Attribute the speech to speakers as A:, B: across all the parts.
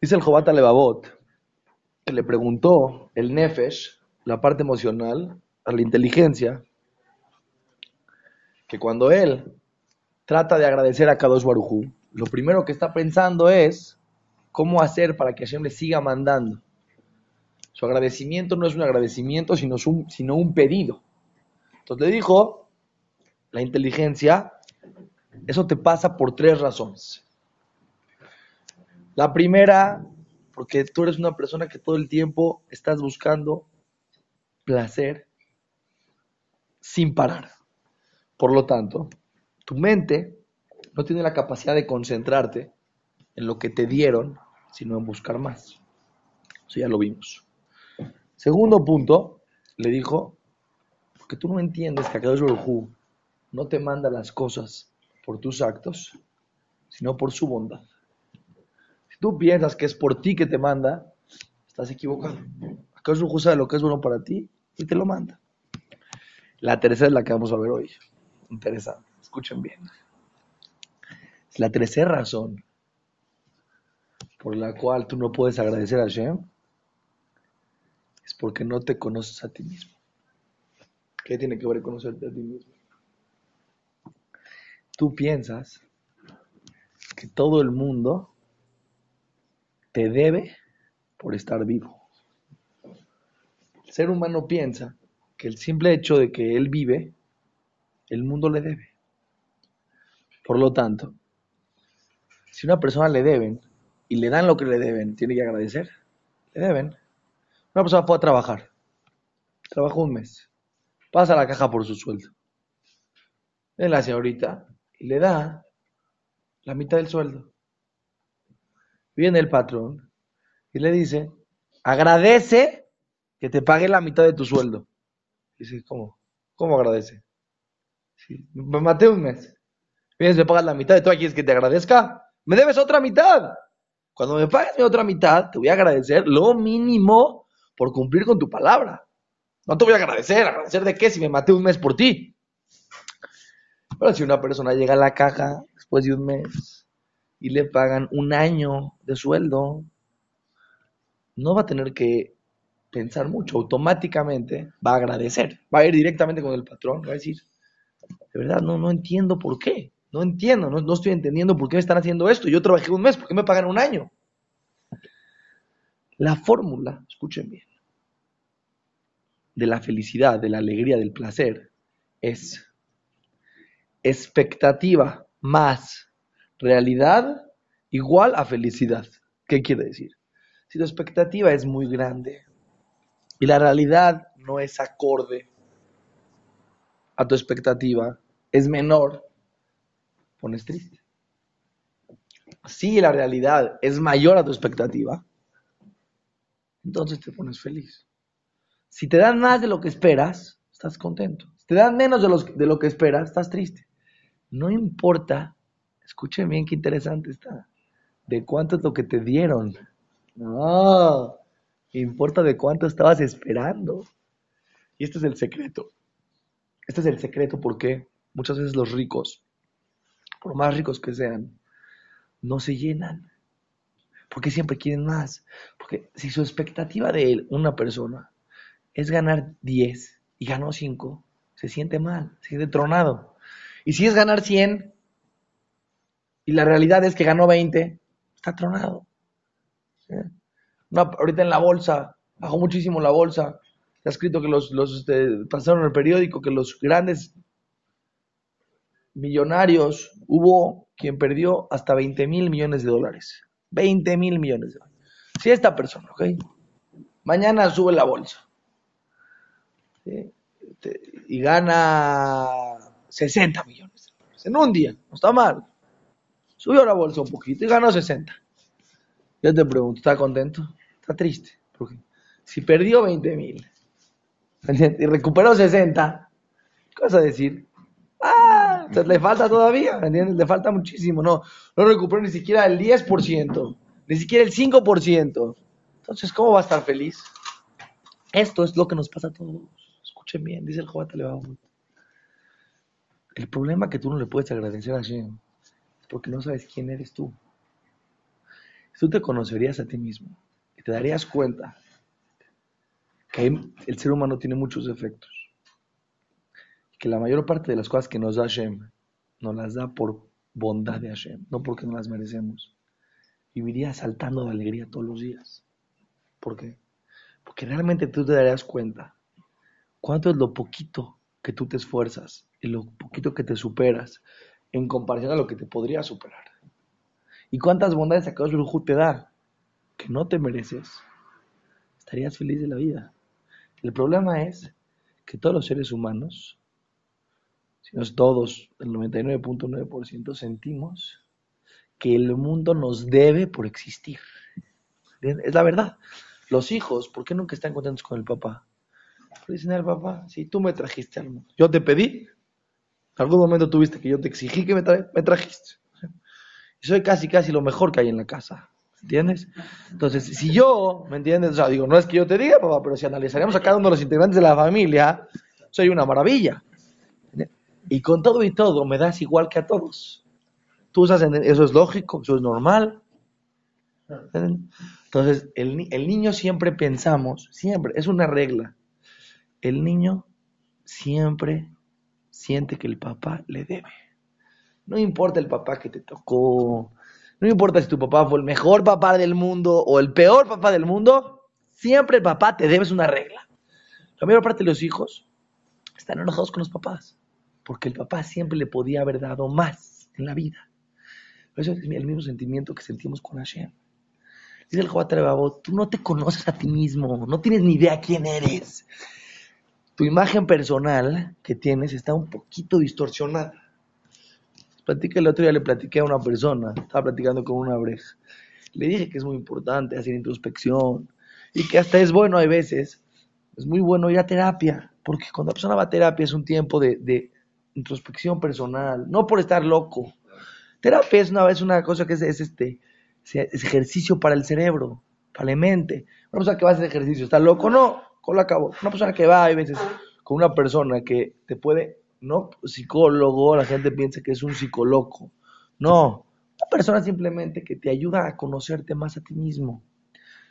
A: Dice el Jobat Levavot que le preguntó el Nefesh, la parte emocional, a la inteligencia, que cuando él trata de agradecer a Kadosh Barujú, lo primero que está pensando es cómo hacer para que Hashem le siga mandando. Su agradecimiento no es un agradecimiento, sino sino un pedido. Entonces le dijo, la inteligencia, eso te pasa por tres razones. La primera, porque tú eres una persona que todo el tiempo estás buscando placer sin parar. Por lo tanto, tu mente no tiene la capacidad de concentrarte en lo que te dieron, sino en buscar más. Eso ya lo vimos. Segundo punto, le dijo, porque tú no entiendes que Akadosh Baruj no te manda las cosas por tus actos, sino por su bondad. Tú piensas que es por ti que te manda, estás equivocado. Akadosh Baruj sabe lo que es bueno para ti y te lo manda. La tercera es la que vamos a ver hoy. Interesante. Escuchen bien. La tercera razón por la cual tú no puedes agradecer a Hashem es porque no te conoces a ti mismo. ¿Qué tiene que ver conocerte a ti mismo? Tú piensas que todo el mundo te debe por estar vivo. El ser humano piensa que el simple hecho de que él vive el mundo le debe. Por lo tanto, si una persona le deben y le dan lo que le deben, tiene que agradecer. Le deben. Una persona fue a trabajar. Trabajó un mes. Pasa la caja por su sueldo. Viene la señorita y le da la mitad del sueldo. Viene el patrón y le dice, agradece que te pague la mitad de tu sueldo. dice, ¿cómo? ¿Cómo agradece? me maté un mes. Vienes, me pagas la mitad de todo, es que te agradezca. Me debes otra mitad. Cuando me pagues mi otra mitad, te voy a agradecer lo mínimo por cumplir con tu palabra. No te voy a agradecer. ¿Agradecer de qué si me maté un mes por ti? Pero si una persona llega a la caja después de un mes y le pagan un año de sueldo, no va a tener que pensar mucho. Automáticamente va a agradecer. Va a ir directamente con el patrón. Va a decir, de verdad, no, no entiendo por qué. No entiendo, no, estoy entendiendo por qué me están haciendo esto. Yo trabajé un mes, ¿por qué me pagan un año? La fórmula, escuchen bien, de la felicidad, de la alegría, del placer, es expectativa más realidad igual a felicidad. ¿Qué quiere decir? Si tu expectativa es muy grande y la realidad no es acorde a tu expectativa es menor, pones triste. Si la realidad es mayor a tu expectativa, entonces te pones feliz. Si te dan más de lo que esperas, estás contento. Si te dan menos de, de lo que esperas, estás triste. No importa, escuchen bien qué interesante está, de cuánto es lo que te dieron. No, importa de cuánto estabas esperando. Y este es el secreto. Este es el secreto porque muchas veces los ricos, por más ricos que sean, no se llenan. Porque siempre quieren más. Porque si su expectativa de una persona, es ganar 10 y ganó 5, se siente mal, se siente tronado. Y si es ganar 100 y la realidad es que ganó 20, está tronado. ahorita en la bolsa, bajó muchísimo la bolsa, Está escrito que los, los este, pasaron en el periódico que los grandes millonarios hubo quien perdió hasta 20 mil millones de dólares. 20 mil millones de dólares. Si esta persona, ¿ok? Mañana sube la bolsa. Este, y gana 60 millones de dólares. En un día, no está mal. Subió la bolsa un poquito y ganó 60. Yo te pregunto, ¿está contento? ¿Está triste? Porque si perdió 20 mil y recuperó 60, ¿qué vas a decir? Ah, le falta todavía, ¿me entiendes? Le falta muchísimo, no, no recuperó ni siquiera el 10%, ni siquiera el 5%. Entonces, ¿cómo va a estar feliz? Esto es lo que nos pasa a todos. Escuchen bien, dice el Jobat El problema que tú no le puedes agradecer a Hashem es porque no sabes quién eres tú. tú te conocerías a ti mismo y te darías cuenta que el ser humano tiene muchos defectos. Que la mayor parte de las cosas que nos da Hashem nos las da por bondad de Hashem, no porque no las merecemos. Vivirías saltando de alegría todos los días. ¿Por qué? Porque realmente tú te darías cuenta cuánto es lo poquito que tú te esfuerzas y lo poquito que te superas en comparación a lo que te podría superar. ¿Y cuántas bondades a Akadosh te da que no te mereces? Estarías feliz de la vida. El problema es que todos los seres humanos, si no es todos, el 99.9% sentimos que el mundo nos debe por existir. Es la verdad. Los hijos, ¿por qué nunca están contentos con el papá? Dicen al papá, si tú me trajiste al mundo, yo te pedí, algún momento tuviste que yo te exigí que me, me trajiste. Y soy casi, casi lo mejor que hay en la casa. ¿Entiendes? Entonces, si yo, ¿me entiendes? O sea, digo, no es que yo te diga, papá, pero si analizaríamos a cada uno de los integrantes de la familia, soy una maravilla. Y con todo y todo, me das igual que a todos. Tú usas, eso es lógico, eso es normal. Entonces, el, el niño siempre pensamos, siempre, es una regla. El niño siempre siente que el papá le debe. No importa el papá que te tocó, no importa si tu papá fue el mejor papá del mundo o el peor papá del mundo, siempre el papá te debes una regla. La mayor parte de los hijos están enojados con los papás, porque el papá siempre le podía haber dado más en la vida. Eso es el mismo sentimiento que sentimos con Hashem. Dice el Jobat tú no te conoces a ti mismo, no tienes ni idea quién eres. Tu imagen personal que tienes está un poquito distorsionada. Platiqué el otro día, le platiqué a una persona, estaba platicando con una breja. Le dije que es muy importante hacer introspección y que hasta es bueno, hay veces, es muy bueno ir a terapia, porque cuando la persona va a terapia es un tiempo de, introspección personal, no por estar loco. Terapia es una vez una cosa que es, este es ejercicio para el cerebro, para la mente. Una persona que va a hacer ejercicio, ¿está loco? No, con la cabo. Una persona que va, hay veces, con una persona que te puede no psicólogo, la gente piensa que es un psicólogo. No, una persona simplemente que te ayuda a conocerte más a ti mismo.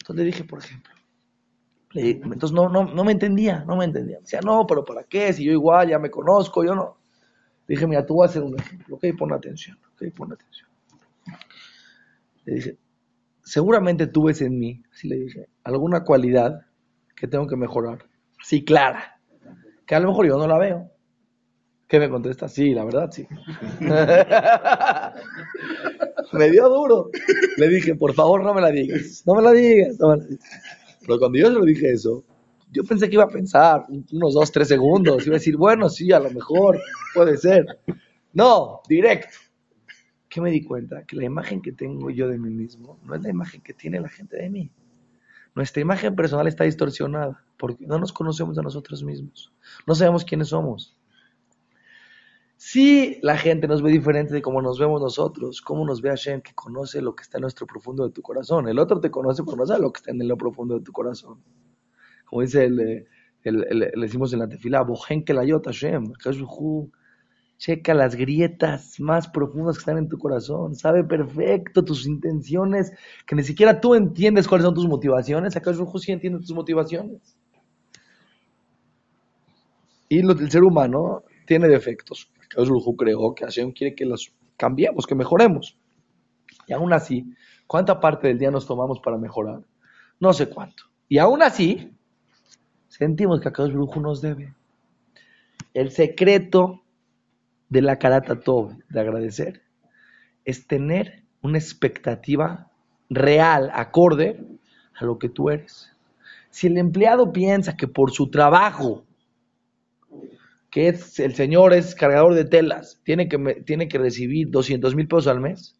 A: Entonces le dije, por ejemplo, entonces no, no, no me entendía, no me entendía. Me decía, no, pero ¿para qué? Si yo igual ya me conozco, yo no. Le dije, mira, tú vas a hacer un ejemplo, ok, pon atención, ok, pon atención. Le dije, seguramente tú ves en mí, así le dije, alguna cualidad que tengo que mejorar, así clara, que a lo mejor yo no la veo. ¿Qué me contesta? Sí, la verdad, sí. me dio duro. Le dije, por favor, no me la digas. No me la digas. Pero cuando yo le dije eso, yo pensé que iba a pensar unos dos, tres segundos. Iba a decir, bueno, sí, a lo mejor puede ser. No, directo. ¿Qué me di cuenta? Que la imagen que tengo yo de mí mismo no es la imagen que tiene la gente de mí. Nuestra imagen personal está distorsionada porque no nos conocemos a nosotros mismos. No sabemos quiénes somos. Si la gente nos ve diferente de cómo nos vemos nosotros, cómo nos ve Hashem, que conoce lo que está en nuestro profundo de tu corazón. El otro te conoce pero no sabe lo que está en lo profundo de tu corazón. Como dice el, le decimos en la tefila, Bojen que la Hashem, checa las grietas más profundas que están en tu corazón, sabe perfecto tus intenciones, que ni siquiera tú entiendes cuáles son tus motivaciones, acá sí entiende tus motivaciones. Y el ser humano tiene defectos que creó, que Hashem quiere que los cambiemos, que mejoremos. Y aún así, ¿cuánta parte del día nos tomamos para mejorar? No sé cuánto. Y aún así, sentimos que Akadosh Brujo nos debe. El secreto de la Karata Tov, de agradecer, es tener una expectativa real, acorde a lo que tú eres. Si el empleado piensa que por su trabajo que es, el señor es cargador de telas, tiene que, tiene que recibir 200 mil pesos al mes.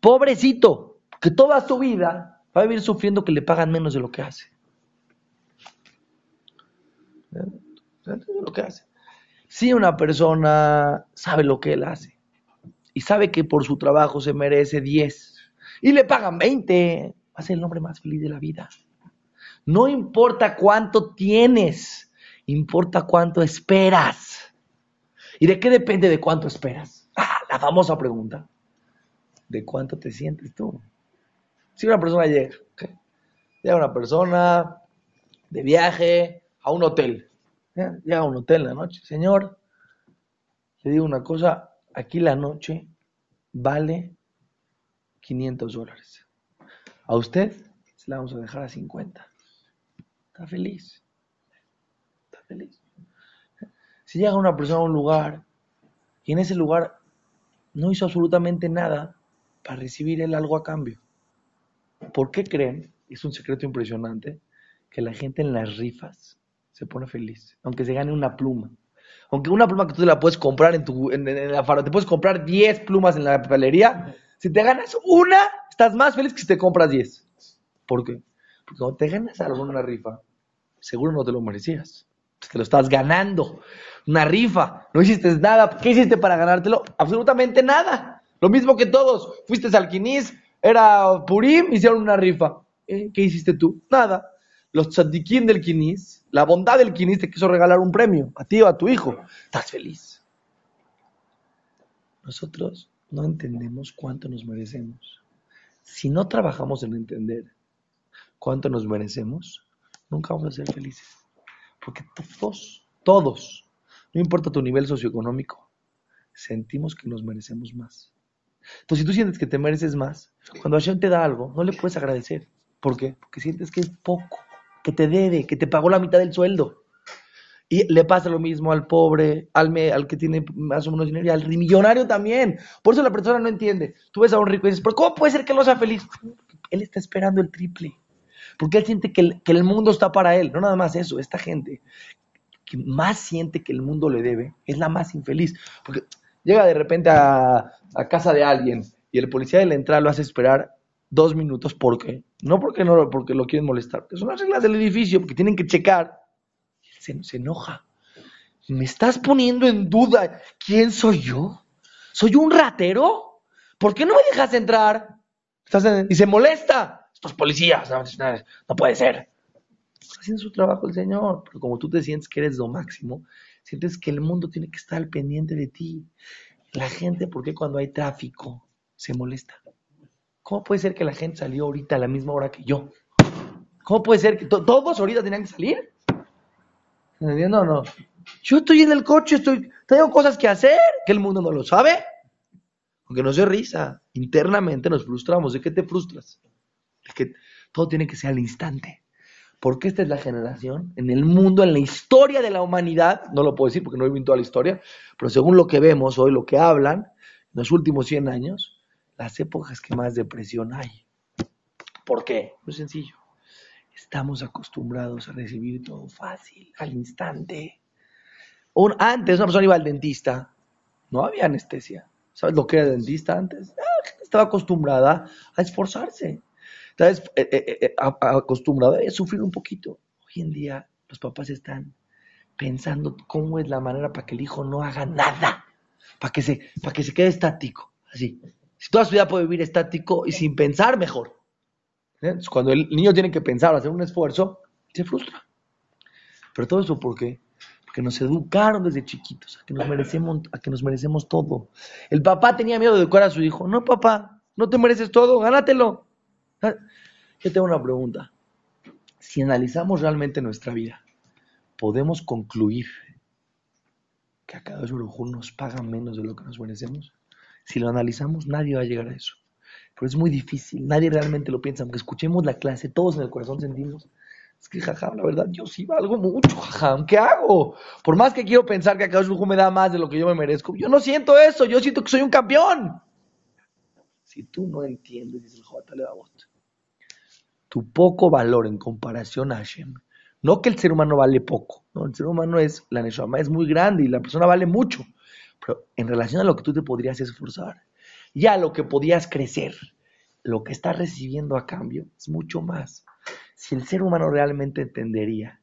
A: Pobrecito, que toda su vida va a vivir sufriendo que le pagan menos de lo que hace. Lo que hace. Si una persona sabe lo que él hace y sabe que por su trabajo se merece 10 y le pagan 20, va a ser el hombre más feliz de la vida. No importa cuánto tienes, importa cuánto esperas. ¿Y de qué depende de cuánto esperas? Ah, la famosa pregunta. ¿De cuánto te sientes tú? Si una persona llega, llega una persona de viaje a un hotel, llega a un hotel la noche, señor, le digo una cosa, aquí la noche vale 500 dólares. A usted se la vamos a dejar a 50. Está feliz. Está feliz. Si llega una persona a un lugar y en ese lugar no hizo absolutamente nada para recibir él algo a cambio. ¿Por qué creen? Es un secreto impresionante que la gente en las rifas se pone feliz, aunque se gane una pluma. Aunque una pluma que tú te la puedes comprar en, tu, en, la faro, te puedes comprar 10 plumas en la papelería, si te ganas una, estás más feliz que si te compras 10. ¿Por qué? Porque cuando te ganas algo en una rifa, seguro no te lo merecías. Te lo estás ganando. Una rifa. No hiciste nada. ¿Qué hiciste para ganártelo? Absolutamente nada. Lo mismo que todos. Fuiste al Quinis, era Purim, hicieron una rifa. ¿Eh? ¿Qué hiciste tú? Nada. Los tzadikim del Quinis, la bondad del Quinis te quiso regalar un premio. A ti o a tu hijo. Estás feliz. Nosotros no entendemos cuánto nos merecemos. Si no trabajamos en entender cuánto nos merecemos, nunca vamos a ser felices. Porque todos, todos, no importa tu nivel socioeconómico, sentimos que nos merecemos más. Entonces, si tú sientes que te mereces más, cuando Hashem te da algo, no le puedes agradecer. ¿Por qué? Porque sientes que es poco, que te debe, que te pagó la mitad del sueldo. Y le pasa lo mismo al pobre, al, al que tiene más o menos dinero y al millonario también. Por eso la persona no entiende. Tú ves a un rico y dices, ¿pero cómo puede ser que no sea feliz? Él está esperando el triple. Porque él siente que el, mundo está para él. No nada más eso. Esta gente que más siente que el mundo le debe es la más infeliz. Porque llega de repente a casa de alguien y el policía de la entrada lo hace esperar dos minutos. ¿Por qué? No porque, no, porque lo quieren molestar. Son las reglas del edificio, porque tienen que checar se, enoja. ¿Me estás poniendo en duda quién soy yo? ¿Soy un ratero? ¿Por qué no me dejas entrar? y se molesta. Estos policías, no, puede ser. Haciendo su trabajo el Señor, pero como tú te sientes que eres lo máximo, sientes que el mundo tiene que estar al pendiente de ti. La gente, ¿por qué cuando hay tráfico se molesta? ¿Cómo puede ser que la gente salió ahorita a la misma hora que yo? ¿Cómo puede ser que todos ahorita tenían que salir? ¿Entendiendo o no? Yo estoy en el coche, estoy, tengo cosas que hacer, que el mundo no lo sabe. Aunque no se risa, internamente nos frustramos. ¿De qué te frustras? De que todo tiene que ser al instante. Porque esta es la generación, en el mundo, en la historia de la humanidad, no lo puedo decir porque no he visto toda la historia, pero según lo que vemos hoy, lo que hablan, en los últimos 100 años, las épocas que más depresión hay. ¿Por qué? Muy sencillo. Estamos acostumbrados a recibir todo fácil, al instante. antes una persona iba al dentista, no había anestesia. ¿Sabes lo que era el dentista antes? Ah, estaba acostumbrada a esforzarse. Estaba eh, eh, eh, acostumbrada a sufrir un poquito. Hoy en día los papás están pensando cómo es la manera para que el hijo no haga nada, para que se, para que se quede estático. Así. Si toda su vida puede vivir estático y sin pensar, mejor. ¿Eh? cuando el niño tiene que pensar, hacer un esfuerzo, se frustra. Pero todo eso, ¿por qué? Porque nos educaron desde chiquitos a que nos merecemos, a que nos merecemos todo. El papá tenía miedo de educar a su hijo. No, papá, no te mereces todo, gánatelo. Ah, yo tengo una pregunta. Si analizamos realmente nuestra vida, ¿podemos concluir que a cada uno nos paga menos de lo que nos merecemos? Si lo analizamos, nadie va a llegar a eso pero es muy difícil, nadie realmente lo piensa, aunque escuchemos la clase, todos en el corazón sentimos, es que jaja, la verdad, yo sí valgo mucho, jaja, ¿qué hago? Por más que quiero pensar que acá me da más de lo que yo me merezco, yo no siento eso, yo siento que soy un campeón. Si tú no entiendes, dice el J. tu poco valor en comparación a Hashem, no que el ser humano vale poco, no, el ser humano es, la Neshama es muy grande y la persona vale mucho, pero en relación a lo que tú te podrías esforzar, ya lo que podías crecer, lo que estás recibiendo a cambio es mucho más. Si el ser humano realmente entendería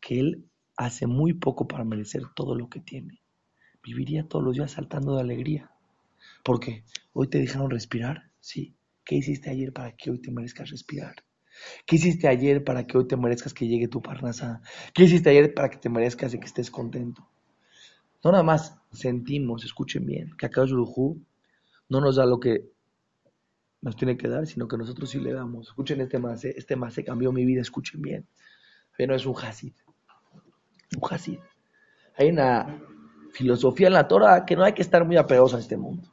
A: que él hace muy poco para merecer todo lo que tiene, viviría todos los días saltando de alegría. ¿Por qué? Hoy te dejaron respirar, sí. ¿Qué hiciste ayer para que hoy te merezcas respirar? ¿Qué hiciste ayer para que hoy te merezcas que llegue tu parnasa? ¿Qué hiciste ayer para que te merezcas y que estés contento? No nada más sentimos, escuchen bien, que acá Yurujú no nos da lo que nos tiene que dar, sino que nosotros sí le damos. Escuchen este más, este más se cambió mi vida, escuchen bien. no es un hasid, un hasid. Hay una filosofía en la Torah que no hay que estar muy apegados a este mundo.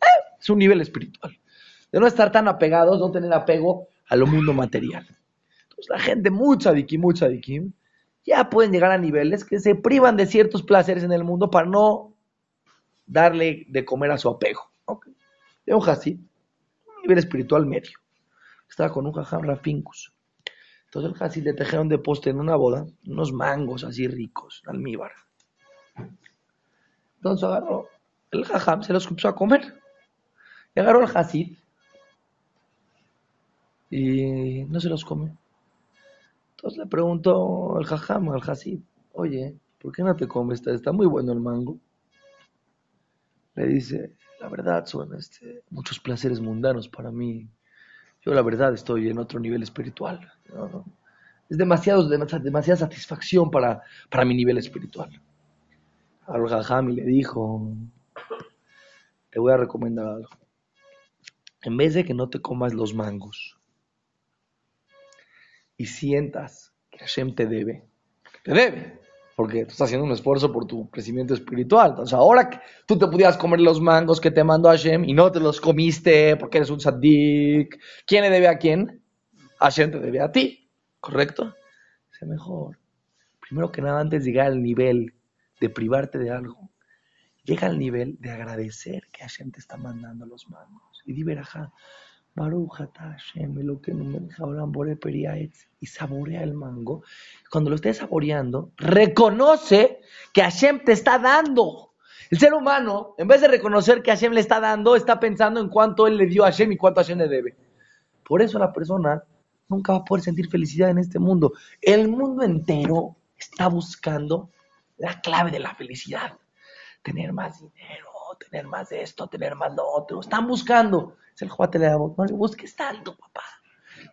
A: Eh, es un nivel espiritual. De no estar tan apegados, no tener apego a lo mundo material. Entonces la gente, mucha dikim, mucha dikim, ya pueden llegar a niveles que se privan de ciertos placeres en el mundo para no darle de comer a su apego. ¿okay? De un un nivel espiritual medio. Estaba con un jajam rafincus. Entonces el hasid le tejeron de poste en una boda unos mangos así ricos, almíbar. Entonces agarró el jajam, se los empezó a comer. Y agarró el hasid y no se los come. Entonces le preguntó el jajam al hasid, oye, ¿por qué no te comes? Está, está muy bueno el mango. Le dice, la verdad son este, muchos placeres mundanos para mí. Yo la verdad estoy en otro nivel espiritual. Es demasiado, demasiada satisfacción para, para mi nivel espiritual. Al Jajami le dijo, te voy a recomendar algo. En vez de que no te comas los mangos y sientas que Hashem te debe, te debe, porque tú estás haciendo un esfuerzo por tu crecimiento espiritual. Entonces, ahora que tú te pudieras comer los mangos que te mandó Hashem y no te los comiste porque eres un saddik, ¿quién le debe a quién? Hashem te debe a ti, ¿correcto? Es mejor. Primero que nada, antes de llegar al nivel de privarte de algo, llega al nivel de agradecer que Hashem te está mandando los mangos. Y di verajá, Hashem, que y saborea el mango. Cuando lo estés saboreando, reconoce que Hashem te está dando. El ser humano, en vez de reconocer que Hashem le está dando, está pensando en cuánto él le dio a Hashem y cuánto Hashem le debe. Por eso la persona nunca va a poder sentir felicidad en este mundo. El mundo entero está buscando la clave de la felicidad. Tener más dinero, tener más de esto, tener más lo otro. Están buscando. Es el Juate le no le busques tanto, papá.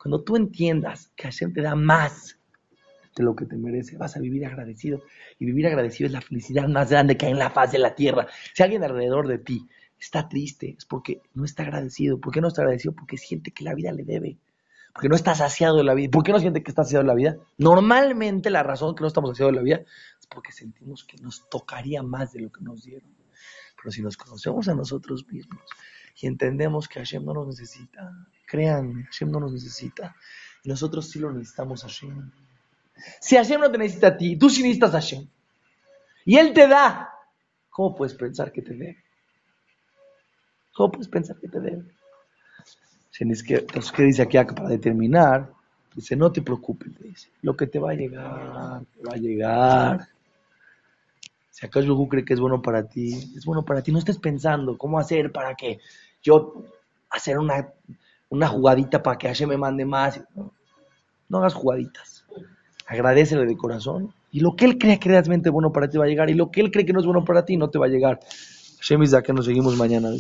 A: Cuando tú entiendas que Hashem te da más de lo que te merece, vas a vivir agradecido. Y vivir agradecido es la felicidad más grande que hay en la faz de la tierra. Si alguien alrededor de ti está triste, es porque no está agradecido. ¿Por qué no está agradecido? Porque siente que la vida le debe. Porque no está saciado de la vida. ¿Por qué no siente que está saciado de la vida? Normalmente la razón que no estamos saciados de la vida es porque sentimos que nos tocaría más de lo que nos dieron. Pero si nos conocemos a nosotros mismos y entendemos que Hashem no nos necesita, créanme, Hashem no nos necesita. Y nosotros sí lo necesitamos a Hashem. Si Hashem no te necesita a ti, tú sí necesitas a Hashem. Y Él te da. ¿Cómo puedes pensar que te debe? ¿Cómo puedes pensar que te debe? Entonces, ¿qué dice aquí para determinar? Dice, no te preocupes, lo que te va a llegar, te va a llegar. Si acaso cree que es bueno para ti, es bueno para ti. No estés pensando cómo hacer para que yo hacer una, una jugadita para que Hashem me mande más. No, hagas jugaditas. Agradecele de corazón. Y lo que él cree que realmente es bueno para ti va a llegar. Y lo que él cree que no es bueno para ti no te va a llegar. Hashem que nos seguimos mañana.